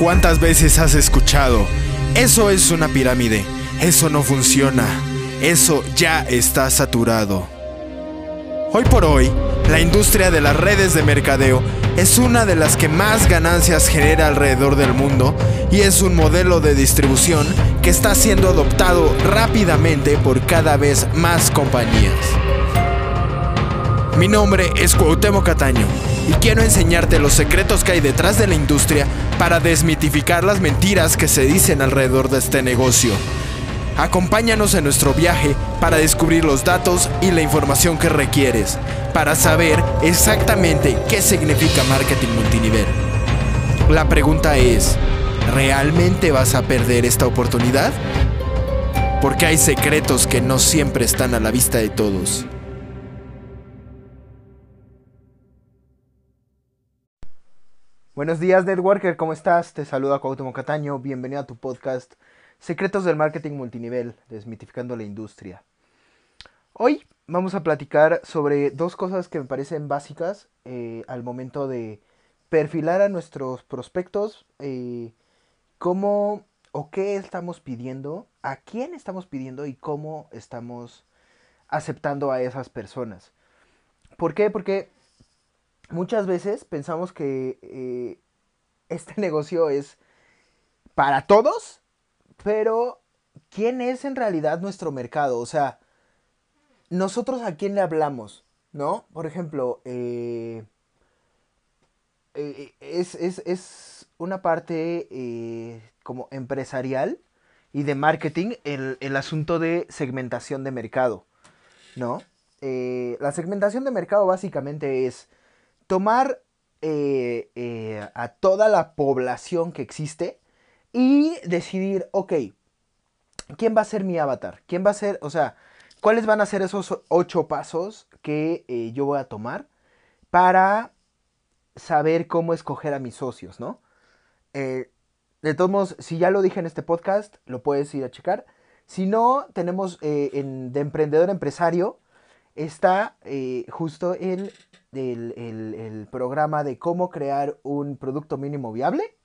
¿Cuántas veces has escuchado? Eso es una pirámide. Eso no funciona. Eso ya está saturado. Hoy por hoy, la industria de las redes de mercadeo es una de las que más ganancias genera alrededor del mundo y es un modelo de distribución que está siendo adoptado rápidamente por cada vez más compañías. Mi nombre es Cuauhtémoc Cataño y quiero enseñarte los secretos que hay detrás de la industria para desmitificar las mentiras que se dicen alrededor de este negocio. Acompáñanos en nuestro viaje para descubrir los datos y la información que requieres para saber exactamente qué significa marketing multinivel. La pregunta es, ¿realmente vas a perder esta oportunidad? Porque hay secretos que no siempre están a la vista de todos. Buenos días, Networker, ¿cómo estás? Te saluda Cuauhtémoc Cataño, bienvenido a tu podcast Secretos del Marketing Multinivel, desmitificando la industria. Hoy vamos a platicar sobre dos cosas que me parecen básicas eh, al momento de perfilar a nuestros prospectos, eh, cómo o qué estamos pidiendo, a quién estamos pidiendo y cómo estamos aceptando a esas personas. ¿Por qué? Porque muchas veces pensamos que eh, este negocio es para todos, pero ¿quién es en realidad nuestro mercado? O sea, nosotros a quién le hablamos, ¿no? Por ejemplo, eh, eh, es, una parte como empresarial y de marketing el, el, asunto de segmentación de mercado, ¿no? la segmentación de mercado básicamente es tomar eh, eh, a toda la población que existe y decidir, ok, ¿quién va a ser mi avatar? ¿Quién va a ser, o sea, cuáles van a ser esos ocho pasos que eh, yo voy a tomar para saber cómo escoger a mis socios, ¿no? de todos modos, si ya lo dije en este podcast, lo puedes ir a checar. Si no, tenemos en, de emprendedor empresario, está justo en el, programa de cómo crear un producto mínimo viable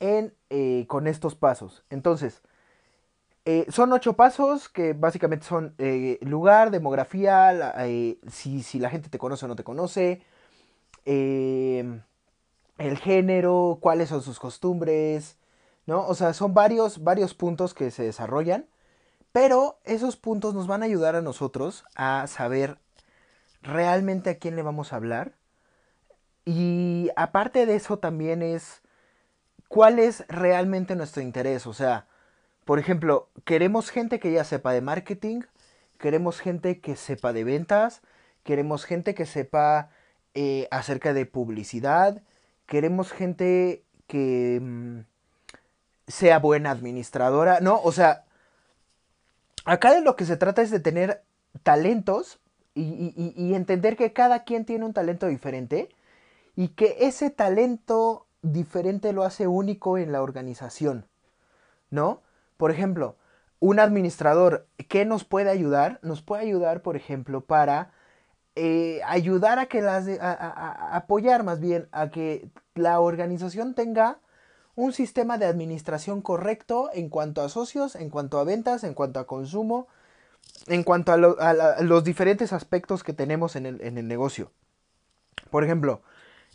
en, eh, con estos pasos. Entonces, eh, son ocho pasos que básicamente son eh, lugar, demografía, si, si, la gente te conoce o no te conoce, el género, cuáles son sus costumbres, ¿no? O sea, son varios, varios puntos que se desarrollan, pero esos puntos nos van a ayudar a nosotros a saber realmente a quién le vamos a hablar. Y aparte de eso también es cuál es realmente nuestro interés. O sea, por ejemplo, queremos gente que ya sepa de marketing, queremos gente que sepa de ventas, queremos gente que sepa eh, acerca de publicidad, queremos gente que mm, sea buena administradora, ¿no? O sea, acá de lo que se trata es de tener talentos y, entender que cada quien tiene un talento diferente y que ese talento diferente lo hace único en la organización, ¿no? Por ejemplo, un administrador, ¿qué nos puede ayudar? Nos puede ayudar, por ejemplo, para eh, ayudar a que las, apoyar más bien a que la organización tenga un sistema de administración correcto en cuanto a socios, en cuanto a ventas, en cuanto a consumo, en cuanto a, los diferentes aspectos que tenemos en el, negocio. Por ejemplo,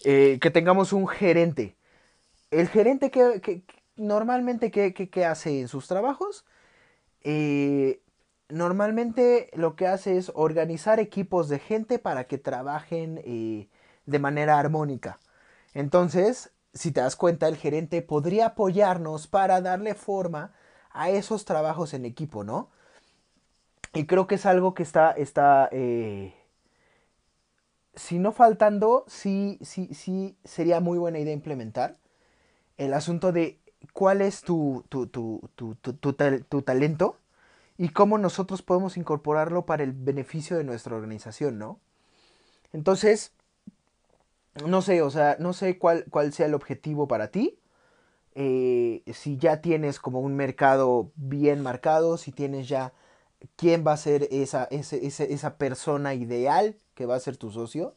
eh, que tengamos un gerente. El gerente que, normalmente ¿qué, hace en sus trabajos? Eh, normalmente lo que hace es organizar equipos de gente para que trabajen eh, de manera armónica. Entonces, si te das cuenta, el gerente podría apoyarnos para darle forma a esos trabajos en equipo, ¿no? Y creo que es algo que está, está eh, si no faltando, sí, sí, sí sería muy buena idea implementar el asunto de cuál es tu, tu, tu, tu, talento y cómo nosotros podemos incorporarlo para el beneficio de nuestra organización, ¿no? Entonces, no sé, o sea, no sé cuál, cuál sea el objetivo para ti. Eh, si ya tienes como un mercado bien marcado, si tienes ya quién va a ser esa, esa persona ideal que va a ser tu socio.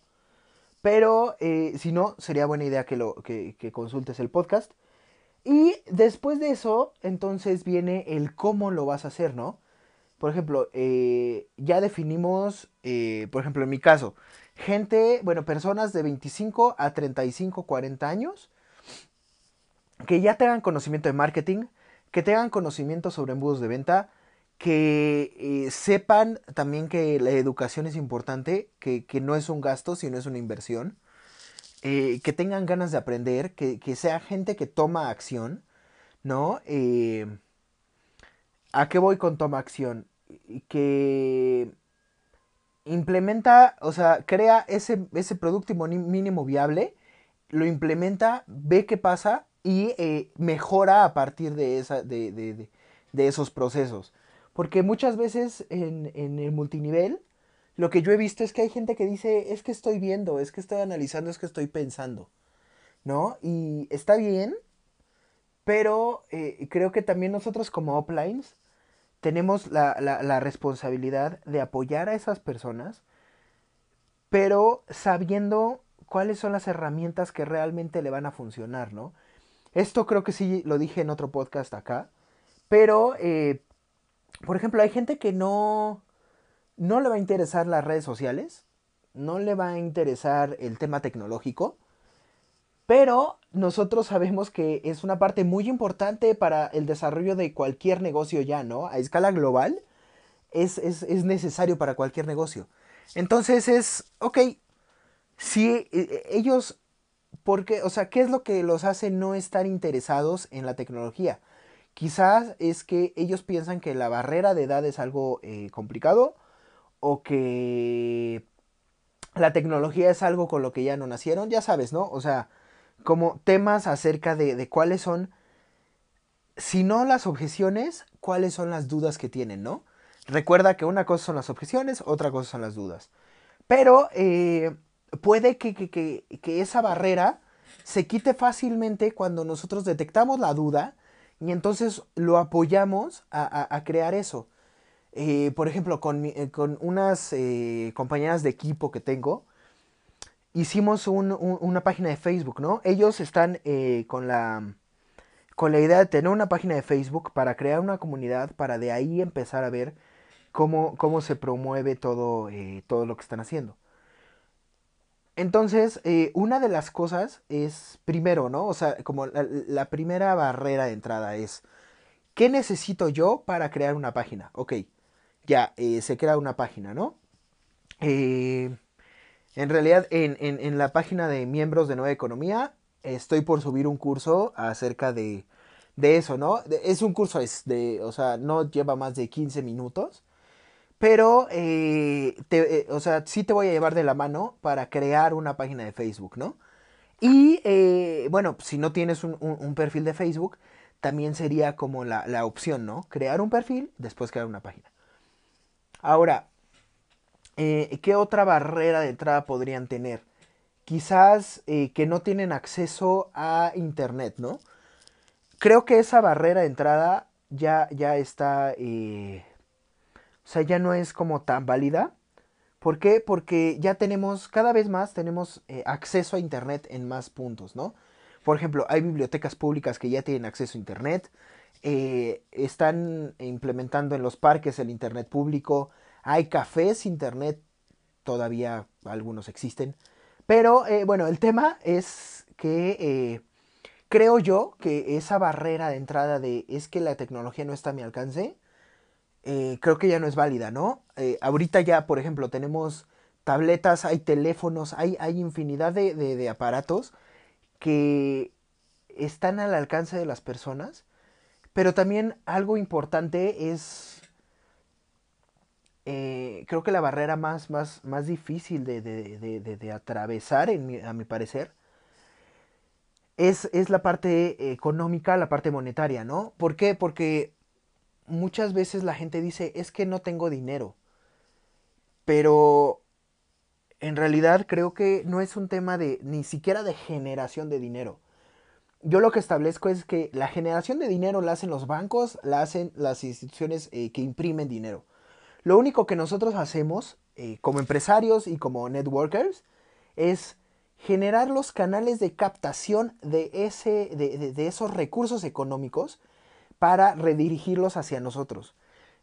Pero eh, si no, sería buena idea que, lo, que, consultes el podcast. Y después de eso, entonces viene el cómo lo vas a hacer, ¿no? Por ejemplo, eh, ya definimos, por ejemplo, en mi caso, gente, bueno, personas de 25 a 35, 40 años, que ya tengan conocimiento de marketing, que tengan conocimiento sobre embudos de venta, que eh, sepan también que la educación es importante, que, no es un gasto, sino es una inversión, eh, que tengan ganas de aprender, que, sea gente que toma acción, ¿no? Eh, ¿A qué voy con toma acción? Que implementa, o sea, crea ese, ese producto mínimo viable, lo implementa, ve qué pasa y mejora a partir de, esa, de esos procesos. Porque muchas veces en, el multinivel, lo que yo he visto es que hay gente que dice, es que estoy viendo, es que estoy analizando, es que estoy pensando, ¿no? Y está bien, pero eh, creo que también nosotros como uplines tenemos la, la, responsabilidad de apoyar a esas personas, pero sabiendo cuáles son las herramientas que realmente le van a funcionar, ¿no? Esto creo que sí lo dije en otro podcast acá, pero eh, por ejemplo, hay gente que no, no le va a interesar las redes sociales, no le va a interesar el tema tecnológico, pero nosotros sabemos que es una parte muy importante para el desarrollo de cualquier negocio ya, ¿no? A escala global es, es, es necesario para cualquier negocio. Entonces es, ok, si eh, ellos, porque, o sea, ¿qué es lo que los hace no estar interesados en la tecnología? Quizás es que ellos piensan que la barrera de edad es algo eh, complicado o que la tecnología es algo con lo que ya no nacieron, ya sabes, ¿no? O sea, como temas acerca de, de cuáles son, si no las objeciones, cuáles son las dudas que tienen, ¿no? Recuerda que una cosa son las objeciones, otra cosa son las dudas. Pero eh, puede que, que, que, que, esa barrera se quite fácilmente cuando nosotros detectamos la duda y entonces lo apoyamos a, crear eso. Eh, por ejemplo, con, eh, unas eh, compañeras de equipo que tengo, hicimos una página de Facebook, ¿no? Ellos están con, la, con la idea de tener una página de Facebook para crear una comunidad, para de ahí empezar a ver cómo, cómo se promueve todo, todo lo que están haciendo. Entonces, eh, una de las cosas es, primero, ¿no? O sea, como la, primera barrera de entrada es, ¿qué necesito yo para crear una página? Ok, ya, eh, se crea una página, ¿no? Eh, en realidad, en, la página de miembros de Nueva Economía, estoy por subir un curso acerca de, de eso, ¿no? Es un curso, es de, o sea, no lleva más de 15 minutos pero, eh, te, eh, o sea, sí te voy a llevar de la mano para crear una página de Facebook, ¿no? Y, eh, bueno, si no tienes un, perfil de Facebook, también sería como la, la, opción, ¿no? Crear un perfil, después crear una página. Ahora, ¿qué otra barrera de entrada podrían tener? Quizás que no tienen acceso a Internet, ¿no? Creo que esa barrera de entrada ya, ya está o sea, ya no es como tan válida. ¿Por qué? Porque ya tenemos, cada vez más tenemos eh, acceso a Internet en más puntos, ¿no? Por ejemplo, hay bibliotecas públicas que ya tienen acceso a Internet, eh, están implementando en los parques el Internet público, hay cafés Internet, todavía algunos existen, pero eh, bueno, el tema es que creo yo que esa barrera de entrada de es que la tecnología no está a mi alcance, eh, creo que ya no es válida, ¿no? Eh, ahorita ya, por ejemplo, tenemos tabletas, hay teléfonos, hay, hay infinidad de, aparatos que están al alcance de las personas, pero también algo importante es, eh, creo que la barrera más, más, más difícil de, atravesar, a mi parecer, es, es, la parte económica, la parte monetaria, ¿no? ¿Por qué? Porque muchas veces la gente dice, es que no tengo dinero. Pero en realidad creo que no es un tema de ni siquiera de generación de dinero. Yo lo que establezco es que la generación de dinero la hacen los bancos, la hacen las instituciones eh, que imprimen dinero. Lo único que nosotros hacemos eh, como empresarios y como networkers es generar los canales de captación de, ese, de, de esos recursos económicos para redirigirlos hacia nosotros.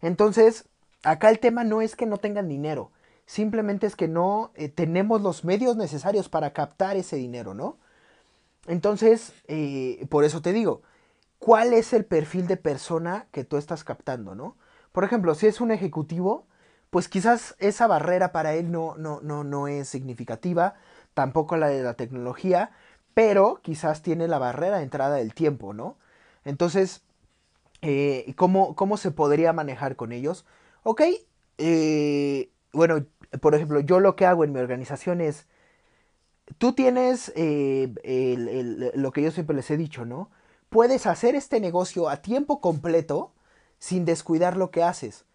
Entonces, acá el tema no es que no tengan dinero, simplemente es que no eh, tenemos los medios necesarios para captar ese dinero, ¿no? Entonces, eh, por eso te digo, ¿cuál es el perfil de persona que tú estás captando, ¿no? Por ejemplo, si es un ejecutivo, pues quizás esa barrera para él no, no, no, no es significativa, tampoco la de la tecnología, pero quizás tiene la barrera de entrada del tiempo, ¿no? Entonces, eh, ¿cómo, ¿cómo, se podría manejar con ellos? Ok, eh, bueno, por ejemplo, yo lo que hago en mi organización es, tú tienes eh, lo que yo siempre les he dicho, ¿no? Puedes hacer este negocio a tiempo completo sin descuidar lo que haces.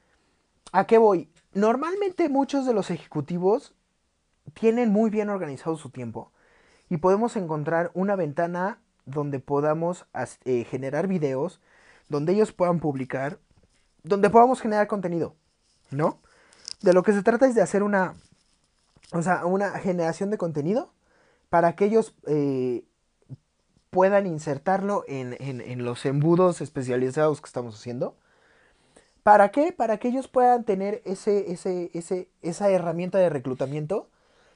¿A qué voy? Normalmente muchos de los ejecutivos tienen muy bien organizado su tiempo y podemos encontrar una ventana donde podamos eh, generar videos, donde ellos puedan publicar, donde podamos generar contenido, ¿no? De lo que se trata es de hacer una, o sea, una generación de contenido para que ellos eh, puedan insertarlo en, en, los embudos especializados que estamos haciendo. ¿Para qué? Para que ellos puedan tener ese, ese, ese, esa herramienta de reclutamiento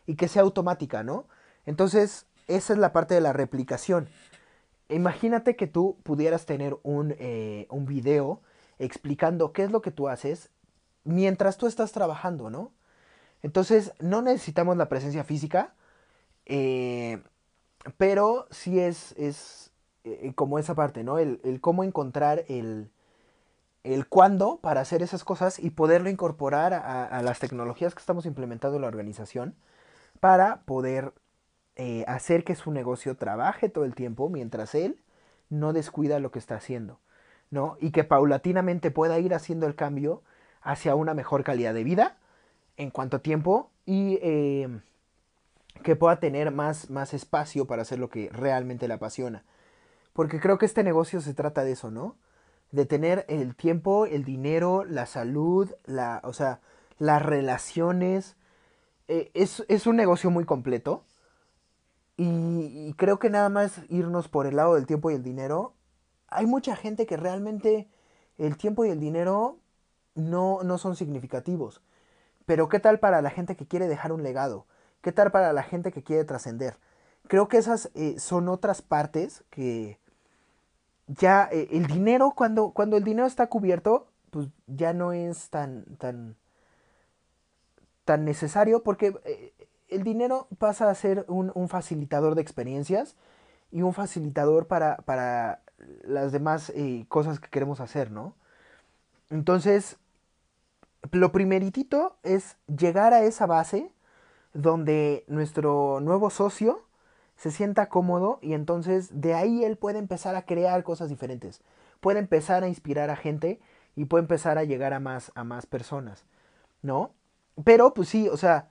y que sea automática, ¿no? Entonces, esa es la parte de la replicación. Imagínate que tú pudieras tener un, eh, un video explicando qué es lo que tú haces mientras tú estás trabajando, ¿no? Entonces, no necesitamos la presencia física, eh, pero sí es, es eh, como esa parte, ¿no? El, el cómo encontrar el, el cuándo para hacer esas cosas y poderlo incorporar a, las tecnologías que estamos implementando en la organización para poder eh, hacer que su negocio trabaje todo el tiempo mientras él no descuida lo que está haciendo, ¿no? Y que paulatinamente pueda ir haciendo el cambio hacia una mejor calidad de vida en cuanto a tiempo y eh, que pueda tener más, más espacio para hacer lo que realmente le apasiona. Porque creo que este negocio se trata de eso, ¿no? De tener el tiempo, el dinero, la salud, la, o sea, las relaciones. Eh, es, es, un negocio muy completo. Y, creo que nada más irnos por el lado del tiempo y el dinero. Hay mucha gente que realmente el tiempo y el dinero no, no son significativos. Pero ¿qué tal para la gente que quiere dejar un legado? ¿Qué tal para la gente que quiere trascender? Creo que esas eh, son otras partes que ya eh, el dinero, cuando, cuando el dinero está cubierto, pues ya no es tan, tan, tan necesario porque eh, el dinero pasa a ser un, un, facilitador de experiencias y un facilitador para, para las demás cosas que queremos hacer, ¿no? Entonces, lo primeritito es llegar a esa base donde nuestro nuevo socio se sienta cómodo y entonces de ahí él puede empezar a crear cosas diferentes. Puede empezar a inspirar a gente y puede empezar a llegar a más, a más personas, ¿no? Pero pues sí, o sea,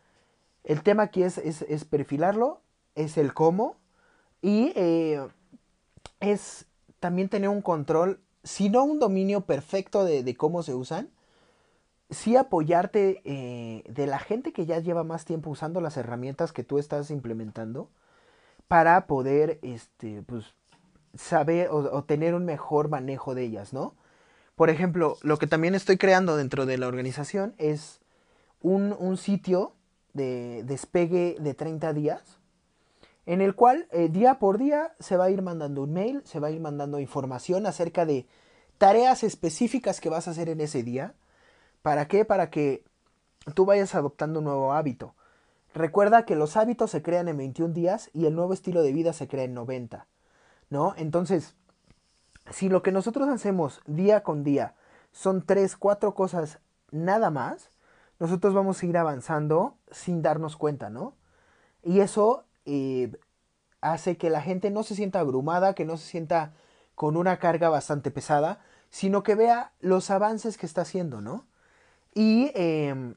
el tema aquí es, es, perfilarlo, es el cómo y eh, es también tener un control, si no un dominio perfecto de, de cómo se usan, sí apoyarte eh, de la gente que ya lleva más tiempo usando las herramientas que tú estás implementando para poder este, pues, saber o, tener un mejor manejo de ellas, ¿no? Por ejemplo, lo que también estoy creando dentro de la organización es un, un sitio de despegue de 30 días en el cual eh, día por día se va a ir mandando un mail, se va a ir mandando información acerca de tareas específicas que vas a hacer en ese día ¿Para qué? Para que tú vayas adoptando un nuevo hábito. Recuerda que los hábitos se crean en 21 días y el nuevo estilo de vida se crea en 90. ¿No? Entonces, si lo que nosotros hacemos día con día son 3, 4 cosas nada más, nosotros vamos a ir avanzando sin darnos cuenta, ¿no? Y eso eh, hace que la gente no se sienta abrumada, que no se sienta con una carga bastante pesada, sino que vea los avances que está haciendo, ¿no? Y eh,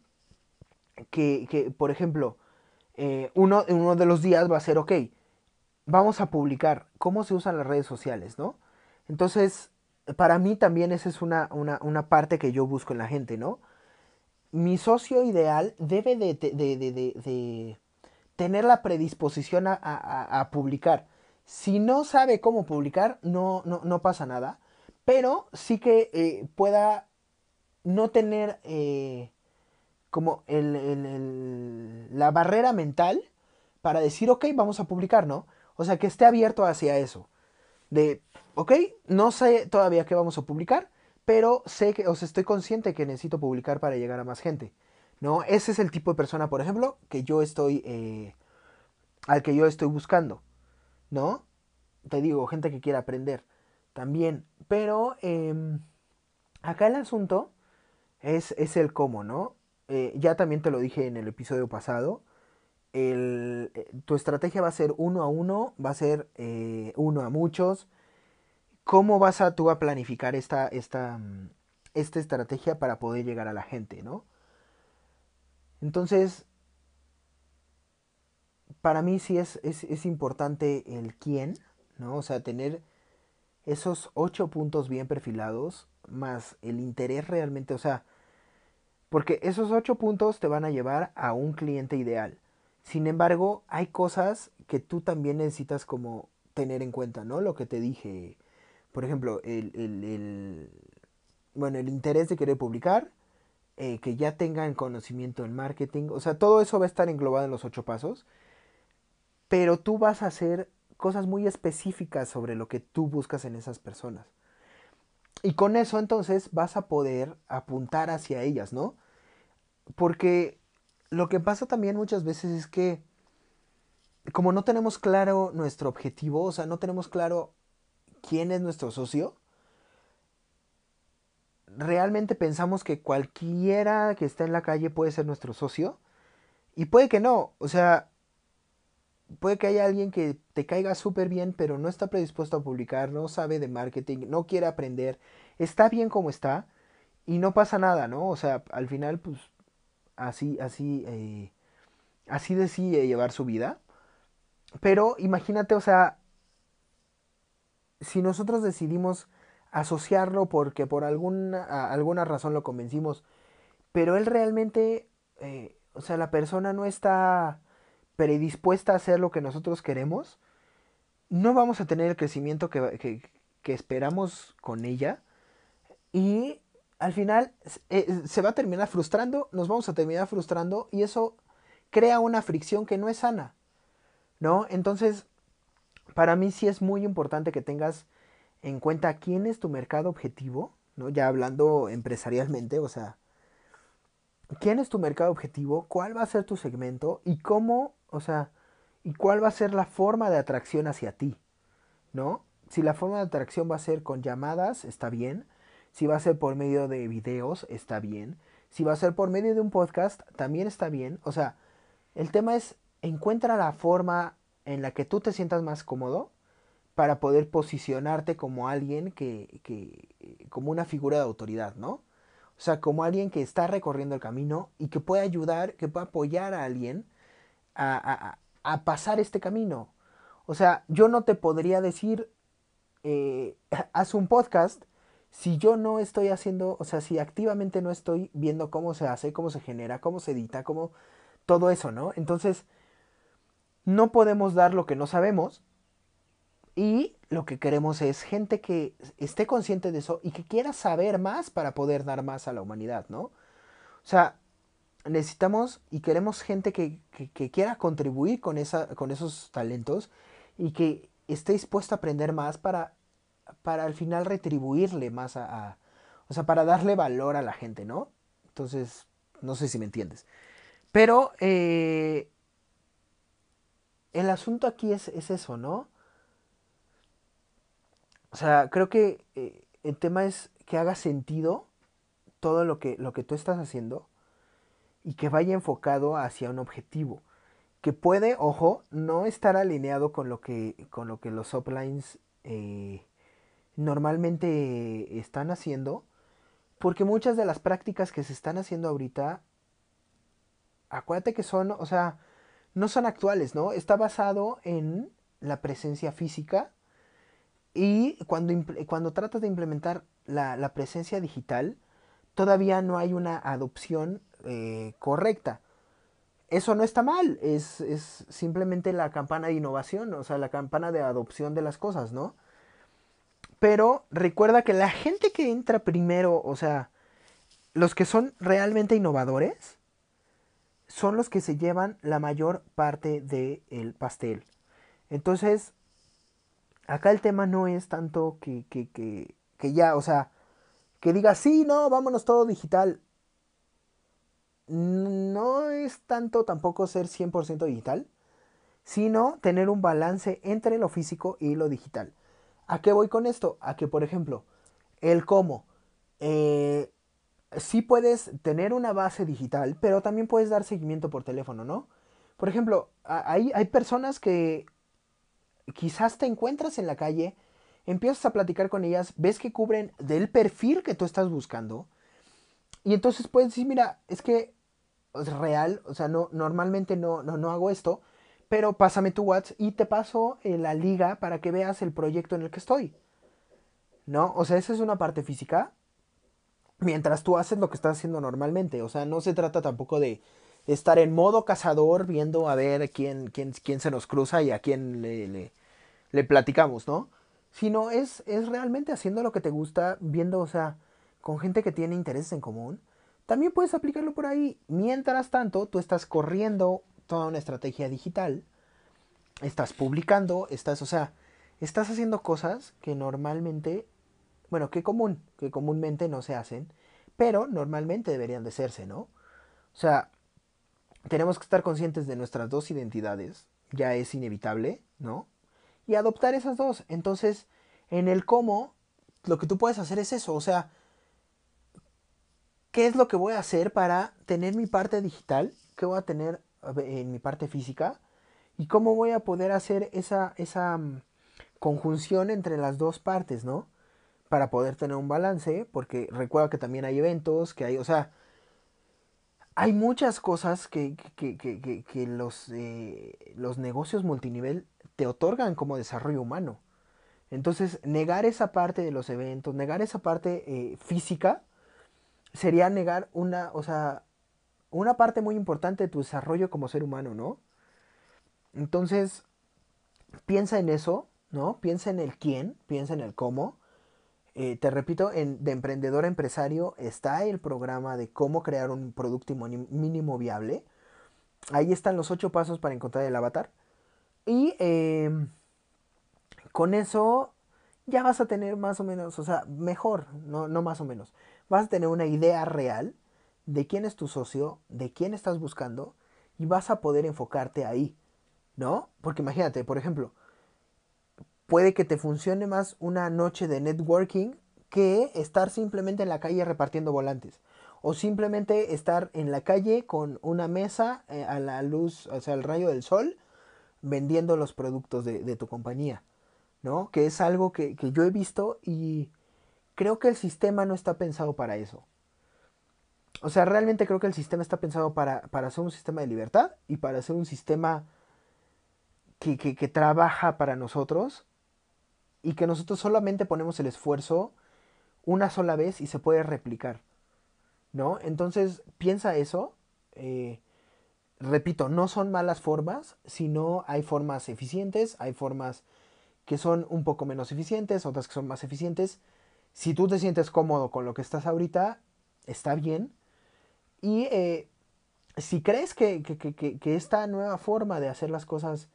que, que, por ejemplo, eh, uno, uno de los días va a ser, ok, vamos a publicar cómo se usan las redes sociales, ¿no? Entonces, para mí también esa es una, una, una parte que yo busco en la gente, ¿no? Mi socio ideal debe de, de, de, de tener la predisposición a, publicar. Si no sabe cómo publicar, no, no, pasa nada. Pero sí que eh, pueda no tener eh, como la barrera mental para decir, ok, vamos a publicar, ¿no? O sea, que esté abierto hacia eso. De, ok, no sé todavía qué vamos a publicar, pero sé que, o sea, estoy consciente que necesito publicar para llegar a más gente. ¿No? Ese es el tipo de persona, por ejemplo, que yo estoy, eh, al que yo estoy buscando, ¿no? Te digo, gente que quiere aprender también. Pero em, acá el asunto es, es, el cómo, ¿no? Eh, ya también te lo dije en el episodio pasado. El, eh, tu estrategia va a ser uno a uno, va a ser uno a muchos, ¿cómo vas a tú a planificar esta, esta, mm, esta estrategia para poder llegar a la gente, ¿no? Entonces, para mí sí es, es, importante el quién, ¿no? O sea, tener esos ocho puntos bien perfilados, más el interés realmente, o sea, porque esos ocho puntos te van a llevar a un cliente ideal. Sin embargo, hay cosas que tú también necesitas como tener en cuenta, ¿no? Lo que te dije, por ejemplo, el, bueno, el interés de querer publicar, eh, que ya tengan conocimiento en marketing, o sea, todo eso va a estar englobado en los ocho pasos, pero tú vas a hacer cosas muy específicas sobre lo que tú buscas en esas personas. Y con eso entonces vas a poder apuntar hacia ellas, ¿no? Porque lo que pasa también muchas veces es que como no tenemos claro nuestro objetivo, o sea, no tenemos claro quién es nuestro socio, realmente pensamos que cualquiera que está en la calle puede ser nuestro socio. Y puede que no. O sea, puede que haya alguien que te caiga súper bien, pero no está predispuesto a publicar, no sabe de marketing, no quiere aprender, está bien como está y no pasa nada, ¿no? O sea, al final, pues, así, así, eh, así decide llevar su vida. Pero imagínate, o sea, si nosotros decidimos asociarlo porque por alguna, alguna razón lo convencimos, pero él realmente, eh, o sea, la persona no está predispuesta a hacer lo que nosotros queremos, no vamos a tener el crecimiento que, que, esperamos con ella y al final eh, se va a terminar frustrando, nos vamos a terminar frustrando y eso crea una fricción que no es sana, ¿no? Entonces, para mí sí es muy importante que tengas en cuenta quién es tu mercado objetivo, ¿no? Ya hablando empresarialmente, o sea, quién es tu mercado objetivo, cuál va a ser tu segmento y cómo, o sea, y cuál va a ser la forma de atracción hacia ti, ¿no? Si la forma de atracción va a ser con llamadas, está bien. Si va a ser por medio de videos, está bien. Si va a ser por medio de un podcast, también está bien. O sea, el tema es encuentra la forma en la que tú te sientas más cómodo para poder posicionarte como alguien que, que, como una figura de autoridad, ¿no? O sea, como alguien que está recorriendo el camino y que puede ayudar, que puede apoyar a alguien a, a, pasar este camino. O sea, yo no te podría decir, eh, haz un podcast si yo no estoy haciendo, o sea, si activamente no estoy viendo cómo se hace, cómo se genera, cómo se edita, cómo todo eso, ¿no? Entonces, no podemos dar lo que no sabemos y lo que queremos es gente que esté consciente de eso y que quiera saber más para poder dar más a la humanidad, ¿no? O sea, necesitamos y queremos gente que, quiera contribuir con, esa, con esos talentos y que esté dispuesta a aprender más para, para al final retribuirle más a, O sea, para darle valor a la gente, ¿no? Entonces, no sé si me entiendes. Pero eh, el asunto aquí es, eso, ¿no? O sea, creo que eh, el tema es que haga sentido todo lo que, lo que tú estás haciendo y que vaya enfocado hacia un objetivo. Que puede, ojo, no estar alineado con lo que, con lo que los uplines eh, normalmente están haciendo. Porque muchas de las prácticas que se están haciendo ahorita, acuérdate que son, o sea, no son actuales, ¿no? Está basado en la presencia física y cuando, cuando tratas de implementar la, presencia digital, todavía no hay una adopción eh, correcta. eso no está mal, es, es simplemente la campana de innovación, o sea, la campana de adopción de las cosas, ¿no? Pero recuerda que la gente que entra primero, o sea, los que son realmente innovadores, son los que se llevan la mayor parte del pastel. Entonces, acá el tema no es tanto que, que, que, que ya, o sea, que diga, sí, no, vámonos todo digital. No es tanto tampoco ser 100% digital, sino tener un balance entre lo físico y lo digital. ¿A qué voy con esto? A que, por ejemplo, el cómo. Eh, sí puedes tener una base digital, pero también puedes dar seguimiento por teléfono, ¿no? Por ejemplo, hay, hay personas que quizás te encuentras en la calle, empiezas a platicar con ellas, ves que cubren del perfil que tú estás buscando, y entonces puedes decir, mira, es que es real, o sea, no, normalmente no, no, no hago esto, pero pásame tu WhatsApp y te paso en la liga para que veas el proyecto en el que estoy. ¿No? O sea, esa es una parte física. Mientras tú haces lo que estás haciendo normalmente. O sea, no se trata tampoco de estar en modo cazador viendo a ver quién, quién, quién se nos cruza y a quién le, le platicamos, ¿no? Sino es, es realmente haciendo lo que te gusta, viendo, o sea, con gente que tiene intereses en común. También puedes aplicarlo por ahí. Mientras tanto, tú estás corriendo toda una estrategia digital, estás publicando, estás, o sea, estás haciendo cosas que normalmente, bueno, que común, que comúnmente no se hacen, pero normalmente deberían de hacerse, ¿no? O sea, tenemos que estar conscientes de nuestras dos identidades, ya es inevitable, ¿no? Y adoptar esas dos. Entonces, en el cómo, lo que tú puedes hacer es eso, o sea, ¿qué es lo que voy a hacer para tener mi parte digital? ¿Qué voy a tener en mi parte física y cómo voy a poder hacer esa, esa mm, conjunción entre las dos partes, ¿no? Para poder tener un balance, porque recuerda que también hay eventos, que hay, o sea, hay muchas cosas que, que, que, que los, eh, los negocios multinivel te otorgan como desarrollo humano. Entonces, negar esa parte de los eventos, negar esa parte eh, física, sería negar una, o sea, una parte muy importante de tu desarrollo como ser humano, ¿no? Entonces, piensa en eso, ¿no? Piensa en el quién, piensa en el cómo. Eh, te repito, de emprendedor a empresario está el programa de cómo crear un producto mínimo viable. Ahí están los ocho pasos para encontrar el avatar. Y em, con eso ya vas a tener más o menos, o sea, mejor, no, no más o menos. Vas a tener una idea real de quién es tu socio, de quién estás buscando y vas a poder enfocarte ahí, ¿no? Porque imagínate, por ejemplo, puede que te funcione más una noche de networking que estar simplemente en la calle repartiendo volantes. O simplemente estar en la calle con una mesa eh, a la luz, o sea, al rayo del sol, vendiendo los productos de, de tu compañía. ¿No? Que es algo que, que yo he visto y creo que el sistema no está pensado para eso. O sea, realmente creo que el sistema está pensado para, para ser un sistema de libertad y para ser un sistema que, que, que, trabaja para nosotros y que nosotros solamente ponemos el esfuerzo una sola vez y se puede replicar. ¿No? Entonces, piensa eso. Eh, repito, no son malas formas, sino hay formas eficientes, hay formas que son un poco menos eficientes, otras que son más eficientes. Si tú te sientes cómodo con lo que estás ahorita, está bien y eh, si crees que, esta nueva forma de hacer las cosas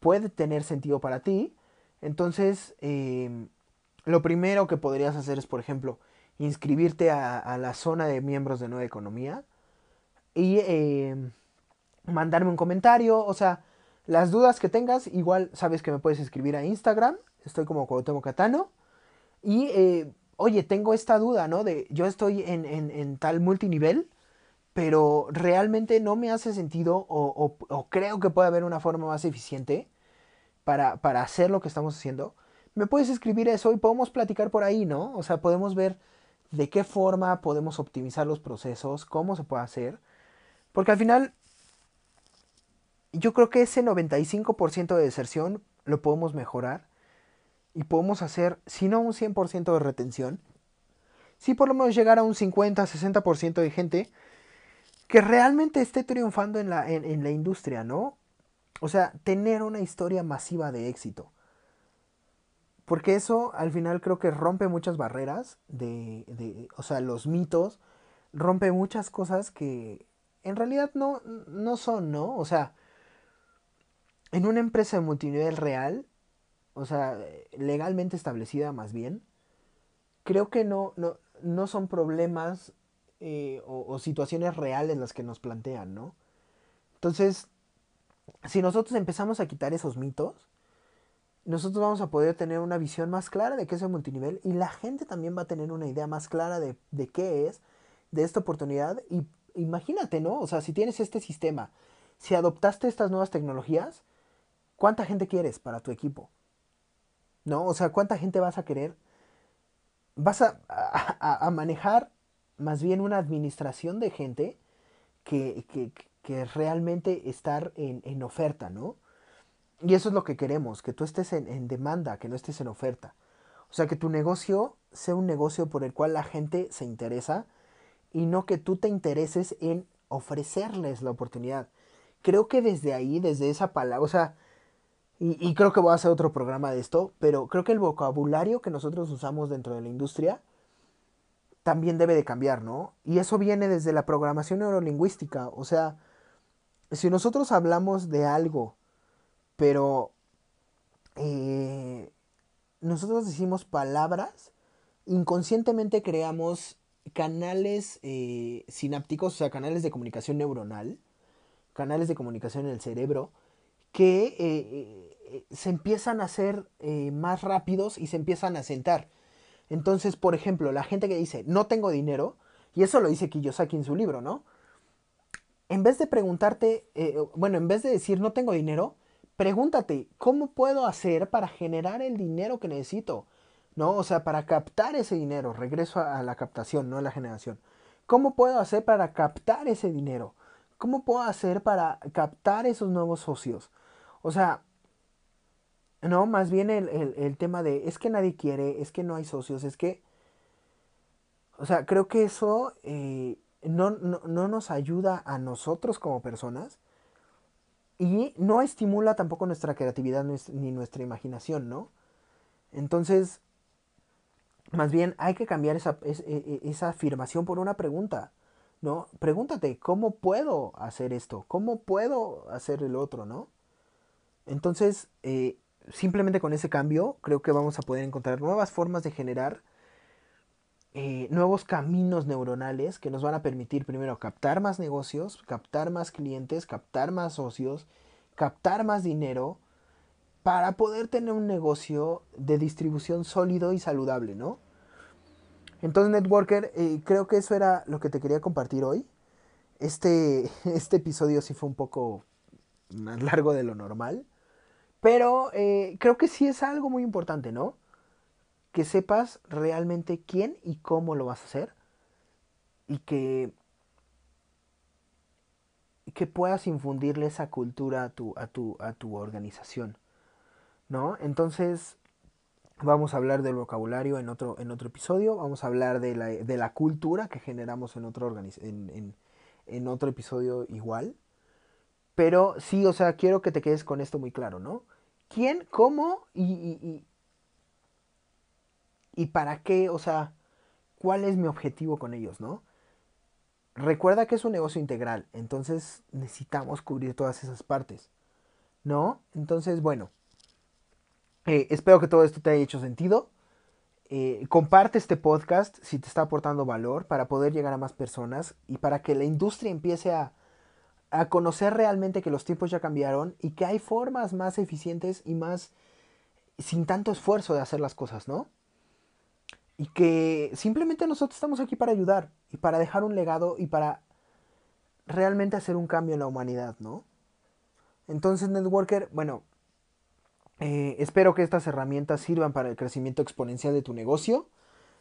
puede tener sentido para ti, entonces em, lo primero que podrías hacer es, por ejemplo, inscribirte a, la zona de miembros de Nueva Economía y em, mandarme un comentario, o sea, las dudas que tengas, igual sabes que me puedes escribir a Instagram, estoy como Cuauhtémoc Catano, y eh, oye, tengo esta duda, ¿no? De yo estoy en, en, tal multinivel, pero realmente no me hace sentido o, o, creo que puede haber una forma más eficiente para, para hacer lo que estamos haciendo. Me puedes escribir eso y podemos platicar por ahí, ¿no? O sea, podemos ver de qué forma podemos optimizar los procesos, cómo se puede hacer. Porque al final, yo creo que ese 95% de deserción lo podemos mejorar y podemos hacer, si no un 100% de retención, si por lo menos llegar a un 50, 60% de gente que realmente esté triunfando en la, en, la industria, ¿no? O sea, tener una historia masiva de éxito. Porque eso al final creo que rompe muchas barreras de, de, o sea, los mitos, rompe muchas cosas que en realidad no, no son, ¿no? O sea, en una empresa de multinivel real, o sea, legalmente establecida más bien, creo que no, no, no son problemas eh, o, situaciones reales las que nos plantean, ¿no? Entonces, si nosotros empezamos a quitar esos mitos, nosotros vamos a poder tener una visión más clara de qué es el multinivel y la gente también va a tener una idea más clara de, de qué es, de esta oportunidad. Y imagínate, ¿no? O sea, si tienes este sistema, si adoptaste estas nuevas tecnologías, ¿cuánta gente quieres para tu equipo? ¿No? O sea, ¿cuánta gente vas a querer? Vas a, a, manejar más bien una administración de gente que, que, que realmente estar en, en, oferta, ¿no? Y eso es lo que queremos, que tú estés en, en, demanda, que no estés en oferta. O sea, que tu negocio sea un negocio por el cual la gente se interesa y no que tú te intereses en ofrecerles la oportunidad. Creo que desde ahí, desde esa palabra, o sea, y, y creo que voy a hacer otro programa de esto, pero creo que el vocabulario que nosotros usamos dentro de la industria también debe de cambiar, ¿no? Y eso viene desde la programación neurolingüística. O sea, si nosotros hablamos de algo, pero eh, nosotros decimos palabras, inconscientemente creamos canales eh, sinápticos, o sea, canales de comunicación neuronal, canales de comunicación en el cerebro, que eh, se empiezan a hacer más rápidos y se empiezan a sentar. Entonces, por ejemplo, la gente que dice, no tengo dinero, y eso lo dice Kiyosaki en su libro, ¿no? En vez de preguntarte, eh, bueno, en vez de decir, no tengo dinero, pregúntate, ¿cómo puedo hacer para generar el dinero que necesito? ¿No? O sea, para captar ese dinero, regreso a, la captación, no a la generación. ¿Cómo puedo hacer para captar ese dinero? ¿Cómo puedo hacer para captar esos nuevos socios? O sea, no, más bien el, tema de es que nadie quiere, es que no hay socios, es que... O sea, creo que eso eh, no, no, nos ayuda a nosotros como personas y no estimula tampoco nuestra creatividad ni nuestra imaginación, ¿no? Entonces, más bien hay que cambiar esa, e, e, esa afirmación por una pregunta, ¿no? Pregúntate, ¿cómo puedo hacer esto? ¿Cómo puedo hacer el otro, ¿no? Entonces, eh, simplemente con ese cambio creo que vamos a poder encontrar nuevas formas de generar eh, nuevos caminos neuronales que nos van a permitir primero captar más negocios, captar más clientes, captar más socios, captar más dinero para poder tener un negocio de distribución sólido y saludable, ¿no? Entonces, Networker, eh, creo que eso era lo que te quería compartir hoy. Este, este episodio sí fue un poco más largo de lo normal. Pero eh, creo que sí es algo muy importante, ¿no? Que sepas realmente quién y cómo lo vas a hacer. Y que, que puedas infundirle esa cultura a tu, a tu, a tu organización. ¿No? Entonces, vamos a hablar del vocabulario en otro, en otro episodio. Vamos a hablar de la, de la cultura que generamos en otro, en, en, en otro episodio igual. Pero sí, o sea, quiero que te quedes con esto muy claro, ¿no? quién, cómo y, y, para qué, o sea, cuál es mi objetivo con ellos, ¿no? Recuerda que es un negocio integral, entonces necesitamos cubrir todas esas partes, ¿no? Entonces, bueno, eh, espero que todo esto te haya hecho sentido. Eh, comparte este podcast si te está aportando valor para poder llegar a más personas y para que la industria empiece a, a conocer realmente que los tiempos ya cambiaron y que hay formas más eficientes y más sin tanto esfuerzo de hacer las cosas, ¿no? Y que simplemente nosotros estamos aquí para ayudar y para dejar un legado y para realmente hacer un cambio en la humanidad, ¿no? Entonces, Networker, bueno, eh, espero que estas herramientas sirvan para el crecimiento exponencial de tu negocio.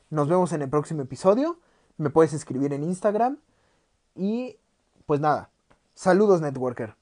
Nos vemos en el próximo episodio. Me puedes escribir en Instagram. Y pues nada, Saludos, Networker.